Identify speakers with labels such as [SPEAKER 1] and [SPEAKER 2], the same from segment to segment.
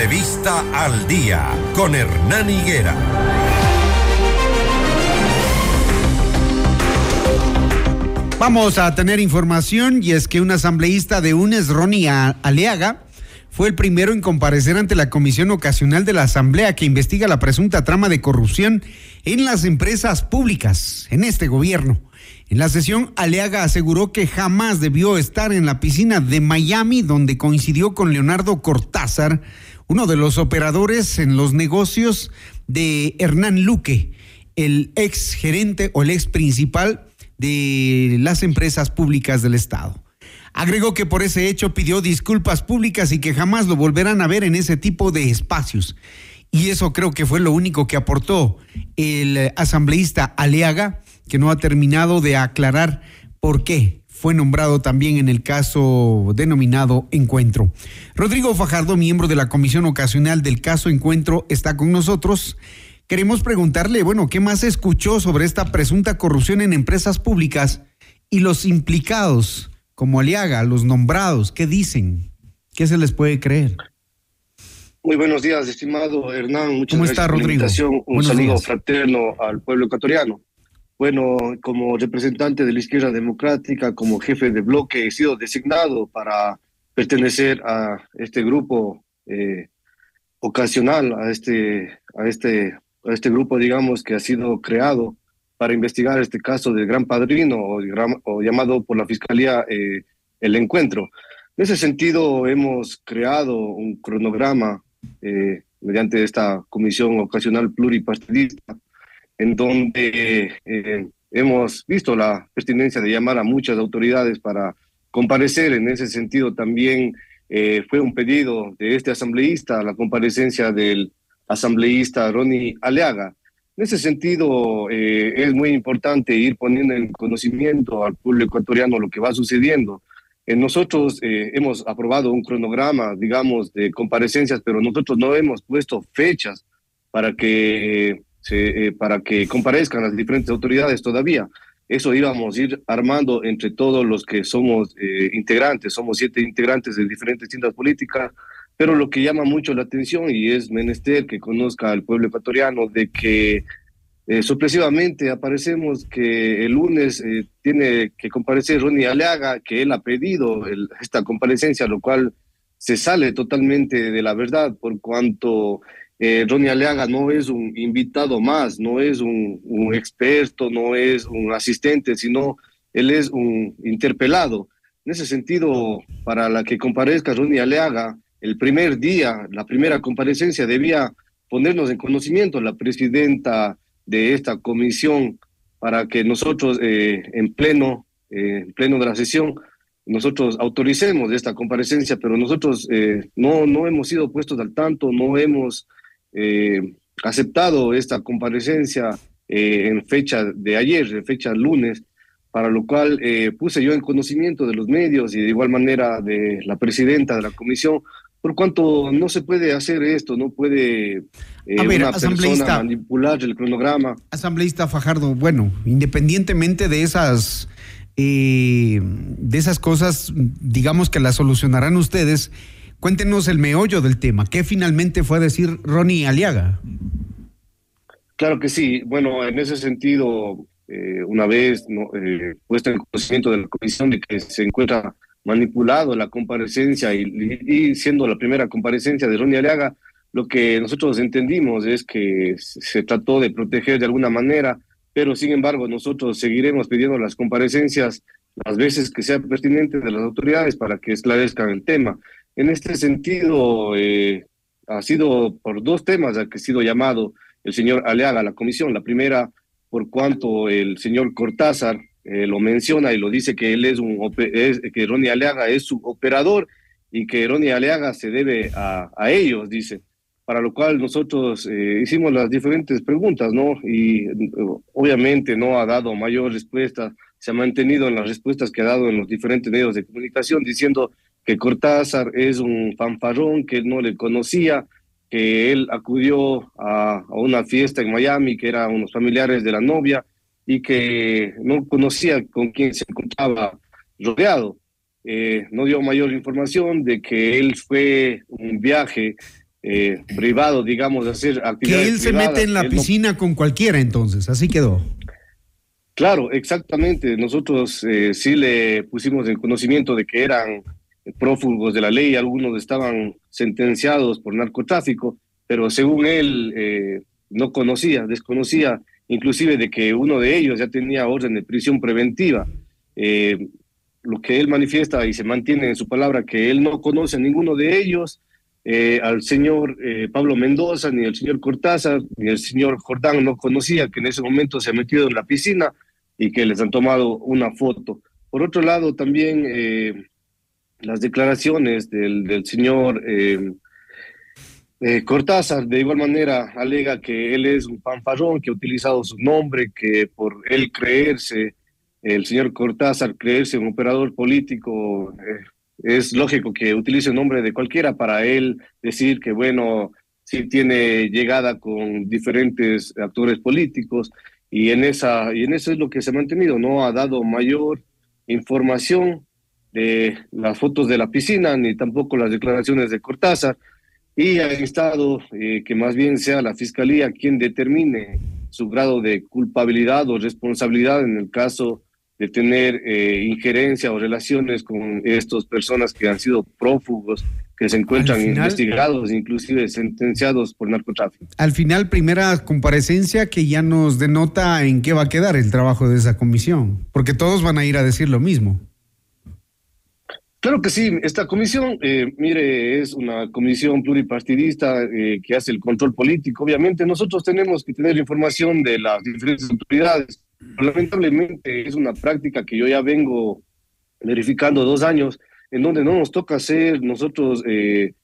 [SPEAKER 1] Entrevista al día con Hernán Higuera.
[SPEAKER 2] Vamos a tener información y es que un asambleísta de UNES, Ronnie Aleaga, fue el primero en comparecer ante la Comisión Ocasional de la Asamblea que investiga la presunta trama de corrupción en las empresas públicas en este gobierno. En la sesión, Aleaga aseguró que jamás debió estar en la piscina de Miami, donde coincidió con Leonardo Cortázar, uno de los operadores en los negocios de Hernán Luque, el ex gerente o el ex principal de las empresas públicas del Estado. Agregó que por ese hecho pidió disculpas públicas y que jamás lo volverán a ver en ese tipo de espacios. Y eso creo que fue lo único que aportó el asambleísta Aleaga, que no ha terminado de aclarar por qué fue nombrado también en el caso denominado Encuentro. Rodrigo Fajardo, miembro de la comisión ocasional del caso Encuentro, está con nosotros. Queremos preguntarle, bueno, ¿qué más escuchó sobre esta presunta corrupción en empresas públicas y los implicados, como Aliaga, los nombrados, qué dicen? ¿Qué se les puede creer?
[SPEAKER 3] Muy buenos días, estimado Hernán.
[SPEAKER 2] Muchas ¿Cómo está, Rodrigo?
[SPEAKER 3] Un saludo fraterno al pueblo ecuatoriano. Bueno, como representante de la izquierda democrática, como jefe de bloque, he sido designado para pertenecer a este grupo eh, ocasional, a este, a este a este grupo, digamos, que ha sido creado para investigar este caso del Gran Padrino o, llamado por la Fiscalía eh, el encuentro. En ese sentido, hemos creado un cronograma eh, mediante esta comisión ocasional pluripartidista, en donde eh, hemos visto la pertinencia de llamar a muchas autoridades para comparecer. En ese sentido, también fue un pedido de este asambleísta la comparecencia del asambleísta Ronnie Aleaga. En ese sentido, eh, es muy importante ir poniendo en conocimiento al pueblo ecuatoriano lo que va sucediendo. Eh, nosotros eh, hemos aprobado un cronograma, digamos, de comparecencias, pero nosotros no hemos puesto fechas para que, se, para que comparezcan las diferentes autoridades todavía. Eso íbamos a ir armando entre todos los que somos integrantes, somos siete integrantes de diferentes tiendas políticas, pero lo que llama mucho la atención y es menester que conozca al pueblo ecuatoriano de que eh, aparecemos que el lunes eh, tiene que comparecer Ronnie Aleaga, que él ha pedido esta comparecencia, lo cual se sale totalmente de la verdad por cuanto eh, Ronnie no es un invitado más, no es un, un experto, no es un asistente, sino él es un interpelado. En ese sentido, para la que comparezca Ronnie Aleaga, el primer día, la primera comparecencia, debía ponernos en conocimiento la presidenta de esta comisión para que nosotros eh, en pleno, eh, en pleno de la sesión, nosotros autoricemos esta comparecencia, pero nosotros eh, no, no hemos sido puestos al tanto, no hemos aceptado esta comparecencia en fecha de ayer, en fecha lunes, para lo cual puse yo en conocimiento de los medios y de igual manera de la presidenta de la comisión por cuanto no se puede hacer esto, no puede eh, una persona manipular el cronograma.
[SPEAKER 2] Asambleísta Fajardo, bueno, independientemente de esas eh, de esas cosas, digamos que las solucionarán ustedes. Cuéntenos el meollo del tema. ¿Qué finalmente fue a decir Ronnie Aliaga?
[SPEAKER 3] Claro que sí. Bueno, en ese sentido, eh, una vez ¿no? eh, puesto en conocimiento de la comisión de que se encuentra manipulado la comparecencia y, siendo la primera comparecencia de Ronnie Aliaga, lo que nosotros entendimos es que se trató de proteger de alguna manera, pero sin embargo nosotros seguiremos pidiendo las comparecencias las veces que sea pertinente de las autoridades para que esclarezcan el tema. En este sentido, eh, ha sido por dos temas a que ha sido llamado el señor Aleaga a la comisión. La primera, por cuanto el señor Cortázar eh, lo menciona y lo dice que él es un que Ronnie Aleaga es su operador y que Ronnie Aleaga se debe a ellos, dice. Para lo cual nosotros eh, hicimos las diferentes preguntas, ¿no? Y obviamente no ha dado mayor respuesta, se ha mantenido en las respuestas que ha dado en los diferentes medios de comunicación, diciendo que Cortázar es un fanfarrón, que él no le conocía, que él acudió a, a una fiesta en Miami, que eran unos familiares de la novia, y que no conocía con quién se encontraba rodeado. Eh, no dio mayor información de que él fue un viaje eh, privado, digamos, hacer actividades.
[SPEAKER 2] Que él se mete en la piscina con cualquiera entonces, así quedó.
[SPEAKER 3] Claro, exactamente. Nosotros eh, sí le pusimos en conocimiento de que eran prófugos de la ley, algunos estaban sentenciados por narcotráfico, pero según él eh, no conocía, desconocía inclusive de que uno de ellos ya tenía orden de prisión preventiva. Eh, lo que él manifiesta y se mantiene en su palabra, que él no conoce a ninguno de ellos, eh, al señor Pablo Mendoza, ni al señor Cortázar, ni al señor Jordán no conocía que en ese momento se ha metido en la piscina y que les han tomado una foto. Por otro lado, también las declaraciones del, del señor eh, eh, Cortázar, de igual manera, alega que él es un fanfarrón, que ha utilizado su nombre, que por él creerse, el señor Cortázar creerse un operador político, eh, es lógico que utilice el nombre de cualquiera para él decir que, bueno, sí tiene llegada con diferentes actores políticos y en, esa, y en eso es lo que se ha mantenido, no ha dado mayor información de las fotos de la piscina, ni tampoco las declaraciones de Cortázar, y ha instado eh, que más bien sea la Fiscalía quien determine su grado de culpabilidad o responsabilidad en el caso de tener eh, injerencia o relaciones con estas personas que han sido prófugos, que se encuentran investigados, inclusive sentenciados por narcotráfico.
[SPEAKER 2] Al final, primera comparecencia que ya nos denota en qué va a quedar el trabajo de esa comisión, porque todos van a ir a decir lo mismo.
[SPEAKER 3] Claro que sí, esta comisión, eh, mire, es una comisión pluripartidista eh, que hace el control político. Obviamente nosotros tenemos que tener información de las diferentes autoridades. Lamentablemente es una práctica que yo ya vengo verificando dos años, en donde no nos toca ser nosotros eh,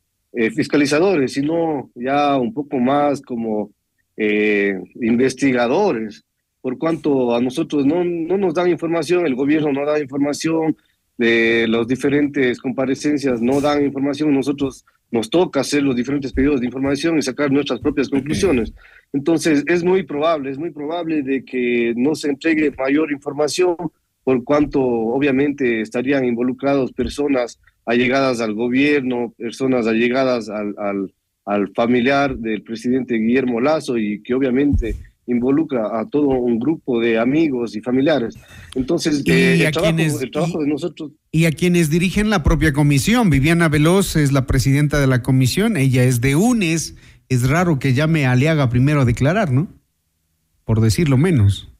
[SPEAKER 3] fiscalizadores, sino ya un poco más como investigadores, por cuanto a nosotros no, no nos dan información, el gobierno no da información, de las diferentes comparecencias no dan información, nosotros nos toca hacer los diferentes pedidos de información y sacar nuestras propias conclusiones. Entonces, es muy probable, es muy probable de que no se entregue mayor información por cuanto obviamente estarían involucrados personas allegadas al gobierno, personas allegadas al, al, al familiar del presidente Guillermo Lazo y que obviamente involucra a todo un grupo de amigos y familiares. Entonces, eh, el, trabajo, de nosotros...
[SPEAKER 2] Y a quienes dirigen la propia comisión. Viviana Veloz es la presidenta de la comisión, ella es de UNES. Es raro que llame a Aliaga primero a declarar, ¿no? Por decirlo menos.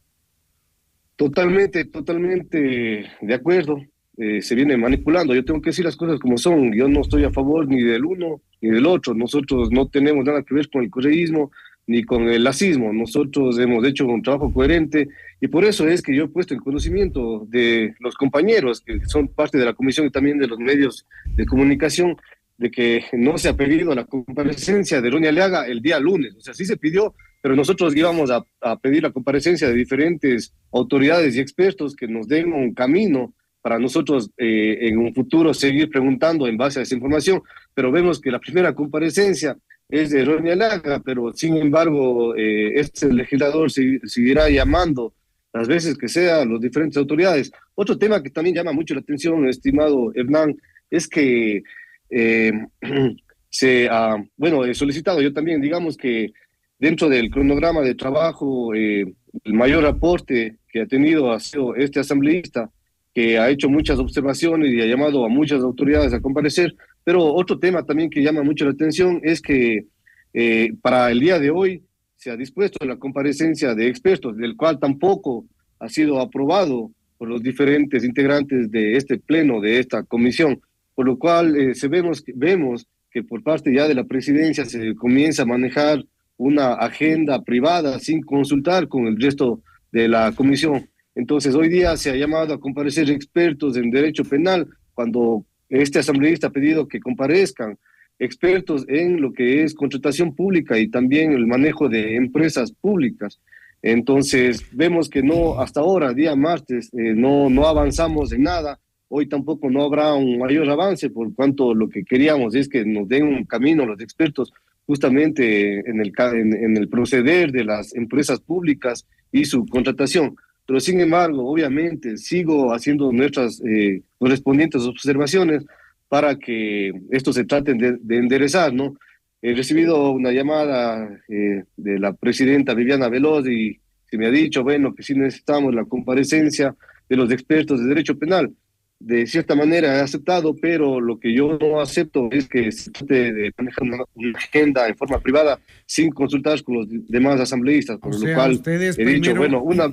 [SPEAKER 3] Totalmente, totalmente de acuerdo. Eh, se viene manipulando. Yo tengo que decir las cosas como son. Yo no estoy a favor ni del uno ni del otro. Nosotros no tenemos nada que ver con el correísmo ni con el lacismo. Nosotros hemos hecho un trabajo coherente y por eso es que yo he puesto en conocimiento de los compañeros que son parte de la comisión y también de los medios de comunicación de que no se ha pedido la comparecencia de Ronnie Aleaga el día lunes. O sea, sí se pidió, pero nosotros íbamos a, pedir la comparecencia de diferentes autoridades y expertos que nos den un camino para nosotros eh, en un futuro seguir preguntando en base a esa información. Pero vemos que la primera comparecencia es de Ronnie Laga, pero sin embargo, eh, este legislador seguirá llamando las veces que sea a las diferentes autoridades. Otro tema que también llama mucho la atención, estimado Hernán, es que eh, se ha, bueno, he solicitado yo también, digamos que dentro del cronograma de trabajo, eh, el mayor aporte que ha tenido ha sido este asambleísta, que ha hecho muchas observaciones y ha llamado a muchas autoridades a comparecer, pero otro tema también que llama mucho la atención es que eh, para el día de hoy se ha dispuesto la comparecencia de expertos, del cual tampoco ha sido aprobado por los diferentes integrantes de este pleno, de esta comisión, por lo cual eh, se vemos, vemos que por parte ya de la presidencia se comienza a manejar una agenda privada sin consultar con el resto de la comisión. Entonces, hoy día se ha llamado a comparecer expertos en derecho penal cuando este asambleísta ha pedido que comparezcan expertos en lo que es contratación pública y también el manejo de empresas públicas. Entonces, vemos que no, hasta ahora, día martes, eh, no, no avanzamos en nada. Hoy tampoco no habrá un mayor avance, por cuanto lo que queríamos es que nos den un camino los expertos justamente en el, en el proceder de las empresas públicas y su contratación. Pero sin embargo, obviamente, sigo haciendo nuestras eh, correspondientes observaciones para que esto se trate de, enderezar, ¿no? he recibido una llamada eh, de la presidenta Viviana Veloz y se me ha dicho, bueno, que sí necesitamos la comparecencia de los expertos de derecho penal. De cierta manera he aceptado, pero lo que yo no acepto es que se trate de manejar una, agenda en forma privada sin consultar con los demás asambleístas, por lo cual he dicho, bueno, una,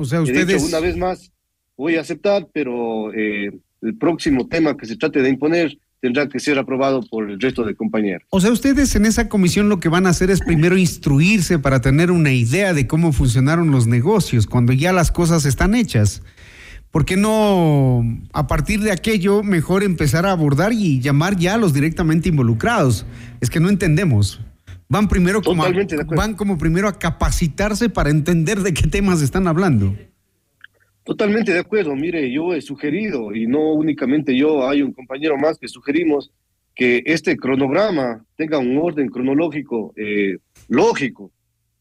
[SPEAKER 2] o sea, ustedes...
[SPEAKER 3] una vez más voy a aceptar, pero eh, el próximo tema que se trate de imponer tendrá que ser aprobado por el resto de compañeros.
[SPEAKER 2] O sea, ustedes en esa comisión lo que van a hacer es primero instruirse para tener una idea de cómo funcionaron los negocios cuando ya las cosas están hechas. ¿Por qué no, a partir de aquello, mejor empezar a abordar y llamar ya a los directamente involucrados? Es que no entendemos. Van primero como, van como primero a capacitarse para entender de qué temas están hablando.
[SPEAKER 3] Totalmente de acuerdo. Mire, yo he sugerido, y no únicamente yo, hay un compañero más que sugerimos que este cronograma tenga un orden cronológico eh, lógico,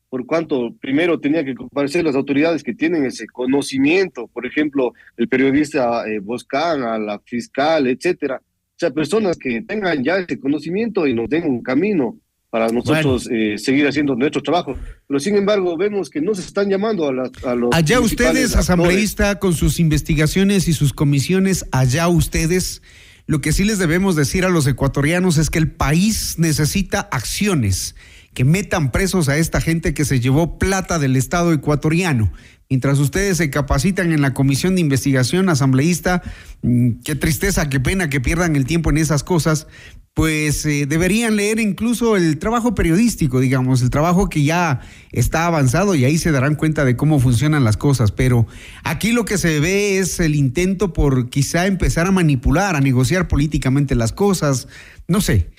[SPEAKER 3] por cuanto primero tenía que comparecer las autoridades que tienen ese conocimiento, por ejemplo, el periodista eh, Boscán, a la fiscal, etcétera. O sea, personas que tengan ya ese conocimiento y nos den un camino para nosotros eh, seguir haciendo nuestro trabajo. Pero sin embargo, vemos que no se están llamando a, los...
[SPEAKER 2] Allá ustedes, asambleísta, con sus investigaciones y sus comisiones, allá ustedes, lo que sí les debemos decir a los ecuatorianos es que el país necesita acciones que metan presos a esta gente que se llevó plata del Estado ecuatoriano. Mientras ustedes se capacitan en la comisión de investigación asambleísta, mm, qué tristeza, qué pena que pierdan el tiempo en esas cosas, pues eh, deberían leer incluso el trabajo periodístico, digamos, el trabajo que ya está avanzado y ahí se darán cuenta de cómo funcionan las cosas. Pero aquí lo que se ve es el intento por quizá empezar a manipular, a negociar políticamente las cosas, no sé.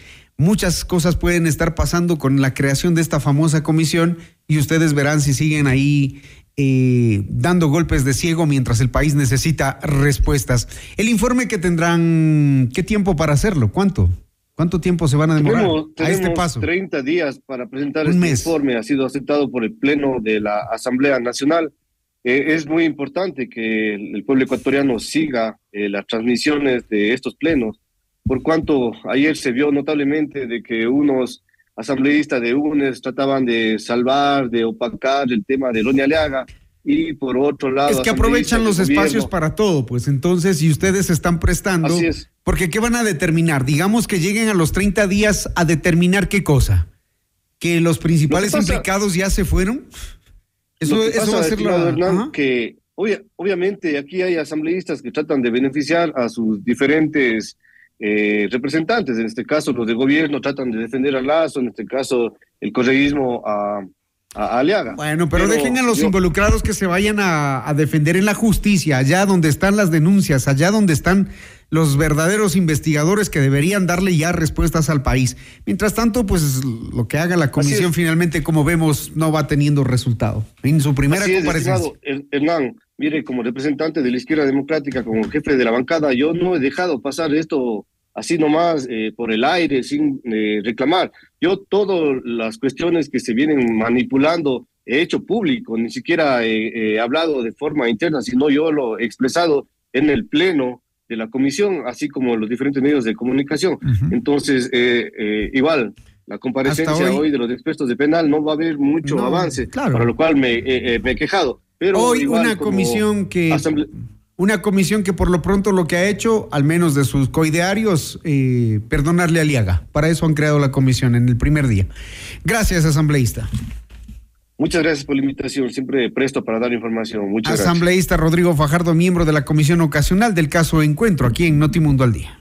[SPEAKER 2] Muchas cosas pueden estar pasando con la creación de esta famosa comisión y ustedes verán si siguen ahí eh, dando golpes de ciego mientras el país necesita respuestas. El informe que tendrán, ¿qué tiempo para hacerlo? ¿Cuánto? ¿Cuánto tiempo se van a demorar
[SPEAKER 3] a este paso? 30 días para presentar este informe. Ha sido aceptado por el Pleno de la Asamblea Nacional. Eh, es muy importante que el, pueblo ecuatoriano siga eh, las transmisiones de estos plenos, por cuanto ayer se vio notablemente de que unos asambleístas de UNES trataban de salvar, de opacar el tema de Lonia Leaga y por otro lado...
[SPEAKER 2] Es que aprovechan los espacios para todo, pues entonces, si ustedes están prestando...
[SPEAKER 3] Así es
[SPEAKER 2] porque ¿qué van a determinar? Digamos que lleguen a los 30 días a determinar qué cosa. ¿Que los principales implicados ya se fueron?
[SPEAKER 3] Eso, eso va a ser la... que obviamente aquí hay asambleístas que tratan de beneficiar a sus diferentes eh, representantes, en este caso los de gobierno tratan de defender a Lazo, en este caso el correísmo a, Aliaga.
[SPEAKER 2] Bueno, pero, dejen a los involucrados que se vayan a, a defender en la justicia, allá donde están las denuncias, allá donde están los verdaderos investigadores que deberían darle ya respuestas al país. Mientras tanto, pues lo que haga la comisión finalmente, como vemos, no va teniendo resultado. En su primera comparecencia.
[SPEAKER 3] Hernán, mire, como representante de la izquierda democrática, como jefe de la bancada, yo no he dejado pasar esto así nomás eh, por el aire, sin eh, reclamar. Yo todas las cuestiones que se vienen manipulando he hecho público, ni siquiera he hablado de forma interna, sino yo lo he expresado en el Pleno de la comisión, así como los diferentes medios de comunicación. Entonces, eh, eh, igual, la comparecencia hoy, de los expertos de penal no va a haber mucho avance, para lo cual me, me, he quejado. Pero
[SPEAKER 2] hoy una comisión que... Una comisión que por lo pronto lo que ha hecho, al menos de sus coidearios, perdonarle a Liaga. Para eso han creado la comisión en el primer día. Gracias, asambleísta.
[SPEAKER 3] Muchas gracias por la invitación, siempre presto para dar información. Muchas
[SPEAKER 2] Asambleísta Rodrigo Fajardo, miembro de la Comisión Ocasional del caso Encuentro, aquí en Notimundo al Día.